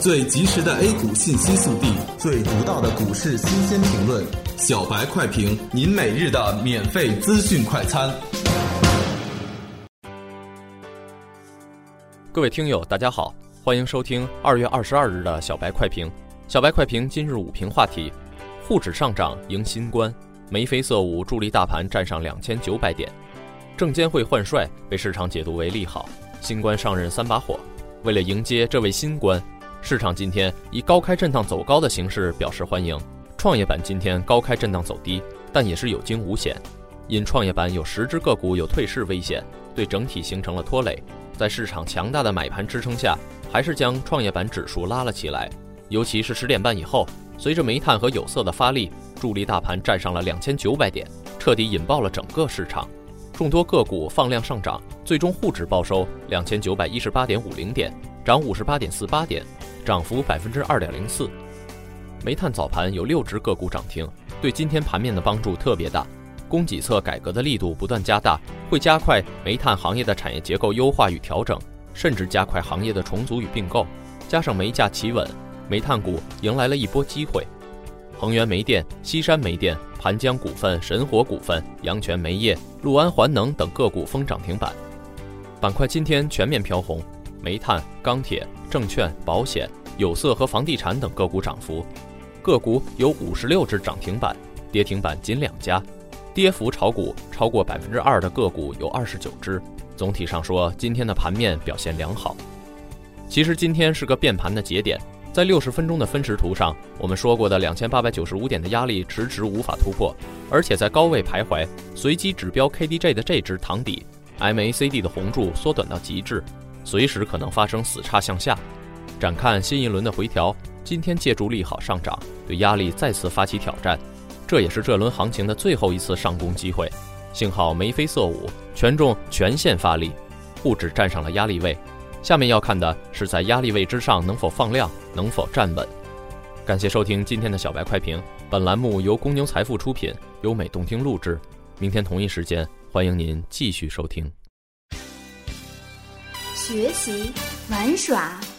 最及时的 A 股信息速递，最独到的股市新鲜评论，小白快评，您每日的免费资讯快餐。各位听友，大家好，欢迎收听二月二十二日的小白快评。小白快评今日午评话题：沪指上涨迎新关，眉飞色舞助力大盘站上两千九百点。证监会换帅被市场解读为利好，新官上任三把火。为了迎接这位新官。市场今天以高开震荡走高的形式表示欢迎，创业板今天高开震荡走低，但也是有惊无险，因创业板有十只个股有退市危险，对整体形成了拖累。在市场强大的买盘支撑下，还是将创业板指数拉了起来。尤其是十点半以后，随着煤炭和有色的发力，助力大盘站上了两千九百点，彻底引爆了整个市场。众多个股放量上涨，最终沪指报收两千九百一十八点五零点，涨五十八点四八点。涨幅百分之二点零四，煤炭早盘有六只个股涨停，对今天盘面的帮助特别大。供给侧改革的力度不断加大，会加快煤炭行业的产业结构优化与调整，甚至加快行业的重组与并购。加上煤价企稳，煤炭股迎来了一波机会。恒源煤电、西山煤电、盘江股份、神火股份、阳泉煤业、陆安环能等个股封涨停板，板块今天全面飘红。煤炭、钢铁、证券、保险、有色和房地产等个股涨幅，个股有五十六只涨停板，跌停板仅两家，跌幅炒股超过百分之二的个股有二十九只。总体上说，今天的盘面表现良好。其实今天是个变盘的节点，在六十分钟的分时图上，我们说过的两千八百九十五点的压力迟迟无法突破，而且在高位徘徊。随机指标 KDJ 的这只躺底，MACD 的红柱缩短到极致。随时可能发生死叉向下，展看新一轮的回调。今天借助利好上涨，对压力再次发起挑战，这也是这轮行情的最后一次上攻机会。幸好眉飞色舞，权重全线发力，沪指站上了压力位。下面要看的是在压力位之上能否放量，能否站稳。感谢收听今天的小白快评，本栏目由公牛财富出品，优美动听录制。明天同一时间，欢迎您继续收听。学习玩耍